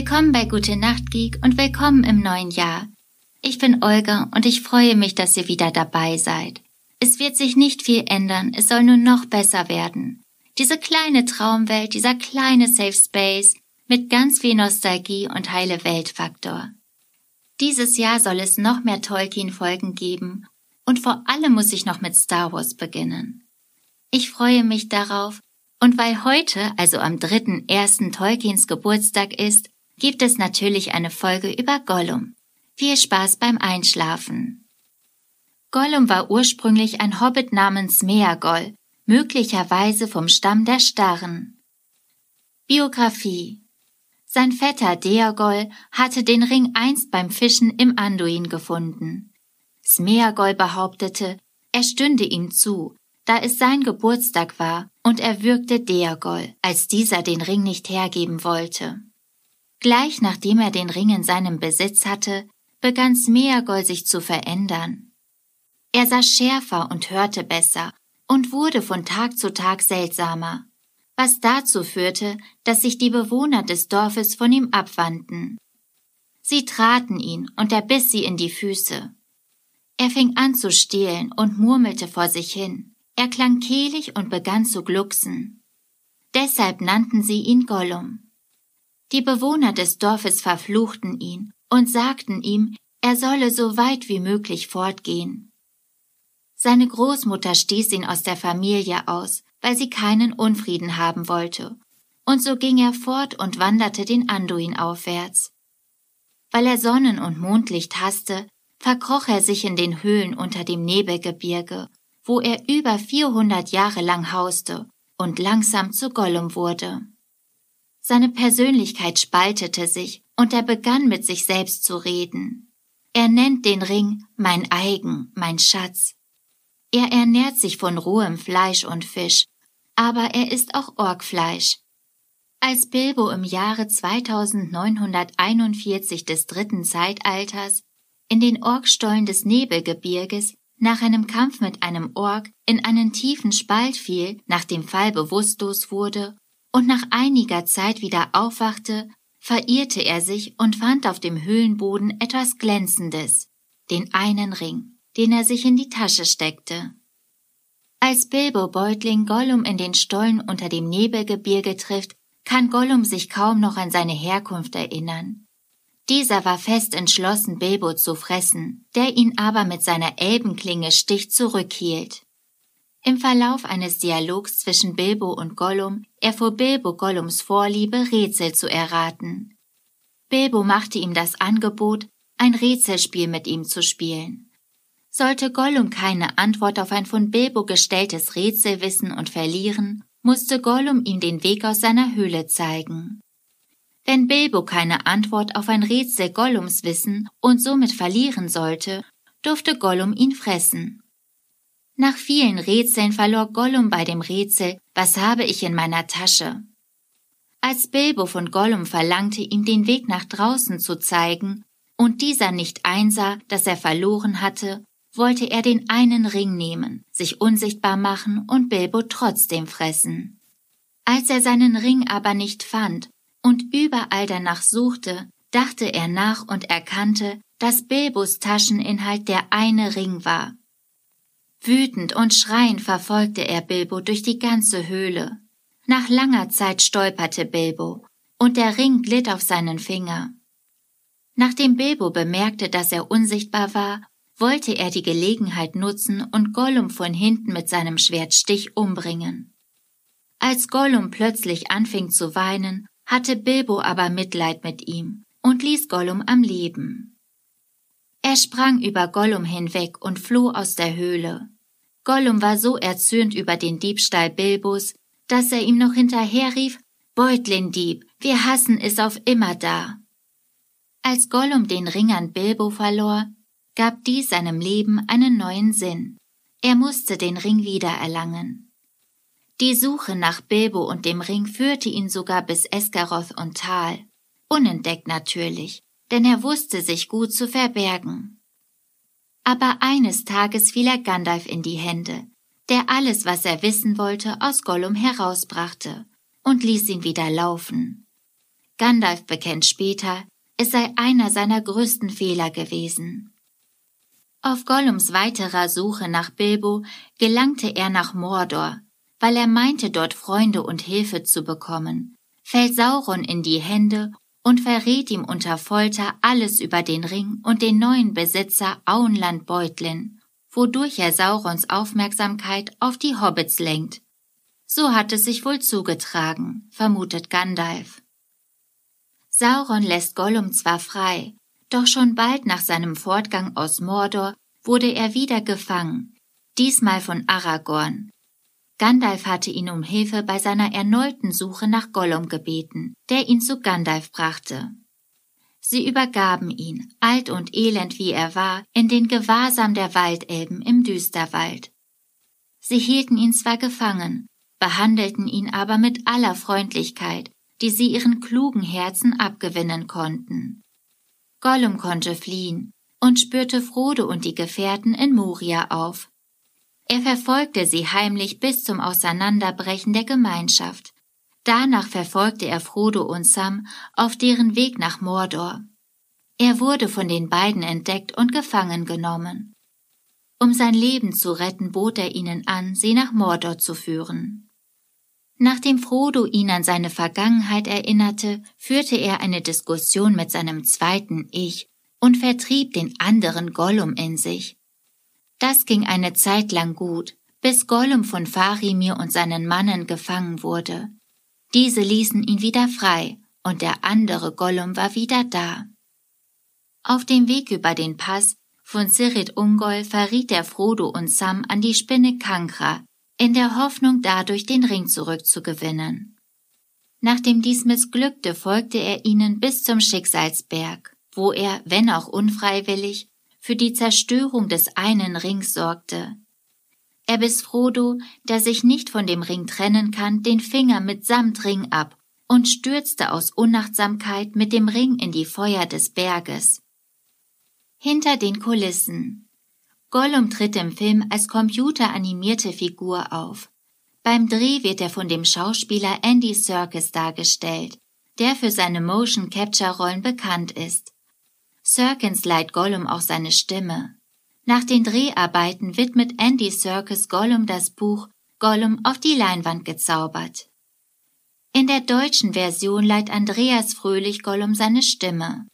Willkommen bei Gute Nacht Geek und willkommen im neuen Jahr. Ich bin Olga und ich freue mich, dass ihr wieder dabei seid. Es wird sich nicht viel ändern, es soll nur noch besser werden. Diese kleine Traumwelt, dieser kleine Safe Space mit ganz viel Nostalgie und heile Weltfaktor. Dieses Jahr soll es noch mehr Tolkien-Folgen geben und vor allem muss ich noch mit Star Wars beginnen. Ich freue mich darauf und weil heute, also am 3.1. Tolkiens Geburtstag ist, gibt es natürlich eine Folge über Gollum. Viel Spaß beim Einschlafen. Gollum war ursprünglich ein Hobbit namens Meagoll, möglicherweise vom Stamm der Starren. Biografie Sein Vetter Deagoll hatte den Ring einst beim Fischen im Anduin gefunden. Smeagol behauptete, er stünde ihm zu, da es sein Geburtstag war und er würgte Deagol, als dieser den Ring nicht hergeben wollte. Gleich nachdem er den Ring in seinem Besitz hatte, begann Smeagol sich zu verändern. Er sah schärfer und hörte besser und wurde von Tag zu Tag seltsamer, was dazu führte, dass sich die Bewohner des Dorfes von ihm abwandten. Sie traten ihn und er biss sie in die Füße. Er fing an zu stehlen und murmelte vor sich hin. Er klang kehlig und begann zu glucksen. Deshalb nannten sie ihn Gollum. Die Bewohner des Dorfes verfluchten ihn und sagten ihm, er solle so weit wie möglich fortgehen. Seine Großmutter stieß ihn aus der Familie aus, weil sie keinen Unfrieden haben wollte, und so ging er fort und wanderte den Anduin aufwärts. Weil er Sonnen- und Mondlicht hasste, verkroch er sich in den Höhlen unter dem Nebelgebirge, wo er über 400 Jahre lang hauste und langsam zu Gollum wurde. Seine Persönlichkeit spaltete sich und er begann mit sich selbst zu reden. Er nennt den Ring mein eigen, mein Schatz. Er ernährt sich von rohem Fleisch und Fisch, aber er ist auch Orkfleisch. Als Bilbo im Jahre 2941 des dritten Zeitalters in den Orkstollen des Nebelgebirges nach einem Kampf mit einem Ork in einen tiefen Spalt fiel, nach dem Fall bewusstlos wurde und nach einiger Zeit wieder aufwachte, verirrte er sich und fand auf dem Höhlenboden etwas Glänzendes, den einen Ring, den er sich in die Tasche steckte. Als Bilbo Beutling Gollum in den Stollen unter dem Nebelgebirge trifft, kann Gollum sich kaum noch an seine Herkunft erinnern. Dieser war fest entschlossen, Bilbo zu fressen, der ihn aber mit seiner Elbenklinge Stich zurückhielt. Im Verlauf eines Dialogs zwischen Bilbo und Gollum erfuhr Bilbo Gollums Vorliebe, Rätsel zu erraten. Bilbo machte ihm das Angebot, ein Rätselspiel mit ihm zu spielen. Sollte Gollum keine Antwort auf ein von Bilbo gestelltes Rätsel wissen und verlieren, musste Gollum ihm den Weg aus seiner Höhle zeigen. Wenn Bilbo keine Antwort auf ein Rätsel Gollums wissen und somit verlieren sollte, durfte Gollum ihn fressen. Nach vielen Rätseln verlor Gollum bei dem Rätsel, was habe ich in meiner Tasche? Als Bilbo von Gollum verlangte, ihm den Weg nach draußen zu zeigen, und dieser nicht einsah, dass er verloren hatte, wollte er den einen Ring nehmen, sich unsichtbar machen und Bilbo trotzdem fressen. Als er seinen Ring aber nicht fand und überall danach suchte, dachte er nach und erkannte, dass Bilbos Tascheninhalt der eine Ring war. Wütend und schreiend verfolgte er Bilbo durch die ganze Höhle. Nach langer Zeit stolperte Bilbo, und der Ring glitt auf seinen Finger. Nachdem Bilbo bemerkte, dass er unsichtbar war, wollte er die Gelegenheit nutzen und Gollum von hinten mit seinem Schwertstich umbringen. Als Gollum plötzlich anfing zu weinen, hatte Bilbo aber Mitleid mit ihm und ließ Gollum am Leben. Er sprang über Gollum hinweg und floh aus der Höhle. Gollum war so erzürnt über den Diebstahl Bilbos, dass er ihm noch hinterherrief, Beutlin-Dieb, wir hassen es auf immer da. Als Gollum den Ring an Bilbo verlor, gab dies seinem Leben einen neuen Sinn. Er musste den Ring wiedererlangen. Die Suche nach Bilbo und dem Ring führte ihn sogar bis Esgaroth und Tal. Unentdeckt natürlich, denn er wusste sich gut zu verbergen. Aber eines Tages fiel er Gandalf in die Hände, der alles, was er wissen wollte, aus Gollum herausbrachte und ließ ihn wieder laufen. Gandalf bekennt später, es sei einer seiner größten Fehler gewesen. Auf Gollums weiterer Suche nach Bilbo gelangte er nach Mordor, weil er meinte, dort Freunde und Hilfe zu bekommen, fällt Sauron in die Hände und verrät ihm unter Folter alles über den Ring und den neuen Besitzer Auenland Beutlin, wodurch er Saurons Aufmerksamkeit auf die Hobbits lenkt. So hat es sich wohl zugetragen, vermutet Gandalf. Sauron lässt Gollum zwar frei, doch schon bald nach seinem Fortgang aus Mordor wurde er wieder gefangen, diesmal von Aragorn. Gandalf hatte ihn um Hilfe bei seiner erneuten Suche nach Gollum gebeten, der ihn zu Gandalf brachte. Sie übergaben ihn, alt und elend wie er war, in den Gewahrsam der Waldelben im Düsterwald. Sie hielten ihn zwar gefangen, behandelten ihn aber mit aller Freundlichkeit die sie ihren klugen Herzen abgewinnen konnten. Gollum konnte fliehen und spürte Frodo und die Gefährten in Moria auf. Er verfolgte sie heimlich bis zum Auseinanderbrechen der Gemeinschaft. Danach verfolgte er Frodo und Sam auf deren Weg nach Mordor. Er wurde von den beiden entdeckt und gefangen genommen. Um sein Leben zu retten, bot er ihnen an, sie nach Mordor zu führen. Nachdem Frodo ihn an seine Vergangenheit erinnerte, führte er eine Diskussion mit seinem zweiten Ich und vertrieb den anderen Gollum in sich. Das ging eine Zeit lang gut, bis Gollum von Farimir und seinen Mannen gefangen wurde. Diese ließen ihn wieder frei, und der andere Gollum war wieder da. Auf dem Weg über den Pass von Sirit Ungol verriet er Frodo und Sam an die Spinne Kankra, in der Hoffnung dadurch den Ring zurückzugewinnen. Nachdem dies missglückte, folgte er ihnen bis zum Schicksalsberg, wo er, wenn auch unfreiwillig, für die Zerstörung des einen Rings sorgte. Er biss Frodo, der sich nicht von dem Ring trennen kann, den Finger mit Samtring ab und stürzte aus Unachtsamkeit mit dem Ring in die Feuer des Berges. Hinter den Kulissen Gollum tritt im Film als computeranimierte Figur auf. Beim Dreh wird er von dem Schauspieler Andy Serkis dargestellt, der für seine Motion Capture Rollen bekannt ist. Serkins leiht Gollum auch seine Stimme. Nach den Dreharbeiten widmet Andy Serkis Gollum das Buch Gollum auf die Leinwand gezaubert. In der deutschen Version leiht Andreas Fröhlich Gollum seine Stimme.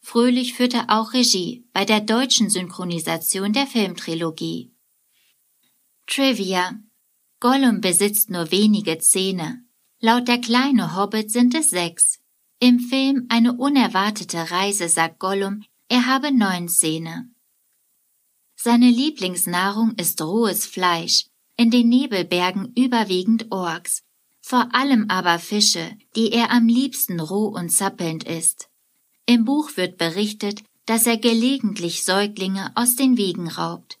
Fröhlich führte auch Regie bei der deutschen Synchronisation der Filmtrilogie. Trivia Gollum besitzt nur wenige Zähne. Laut der kleine Hobbit sind es sechs. Im Film Eine unerwartete Reise sagt Gollum, er habe neun Zähne. Seine Lieblingsnahrung ist rohes Fleisch, in den Nebelbergen überwiegend Orks, vor allem aber Fische, die er am liebsten roh und zappelnd isst. Im Buch wird berichtet, dass er gelegentlich Säuglinge aus den Wiegen raubt.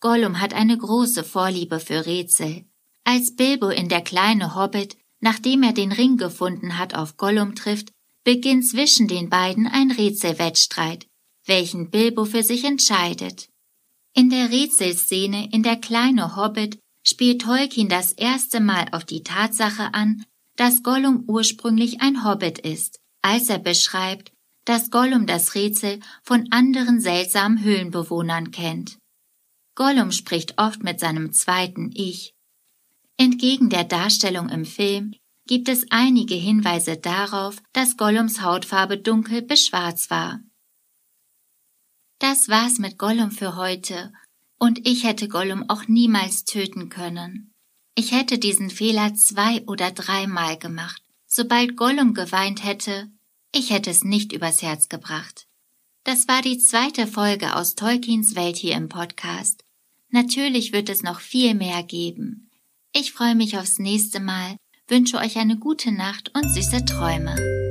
Gollum hat eine große Vorliebe für Rätsel. Als Bilbo in der kleine Hobbit, nachdem er den Ring gefunden hat, auf Gollum trifft, beginnt zwischen den beiden ein Rätselwettstreit, welchen Bilbo für sich entscheidet. In der Rätselszene in der kleine Hobbit spielt Tolkien das erste Mal auf die Tatsache an, dass Gollum ursprünglich ein Hobbit ist als er beschreibt, dass Gollum das Rätsel von anderen seltsamen Höhlenbewohnern kennt. Gollum spricht oft mit seinem zweiten Ich. Entgegen der Darstellung im Film gibt es einige Hinweise darauf, dass Gollums Hautfarbe dunkel bis schwarz war. Das war's mit Gollum für heute, und ich hätte Gollum auch niemals töten können. Ich hätte diesen Fehler zwei oder dreimal gemacht. Sobald Gollum geweint hätte, ich hätte es nicht übers Herz gebracht. Das war die zweite Folge aus Tolkiens Welt hier im Podcast. Natürlich wird es noch viel mehr geben. Ich freue mich aufs nächste Mal, wünsche euch eine gute Nacht und süße Träume.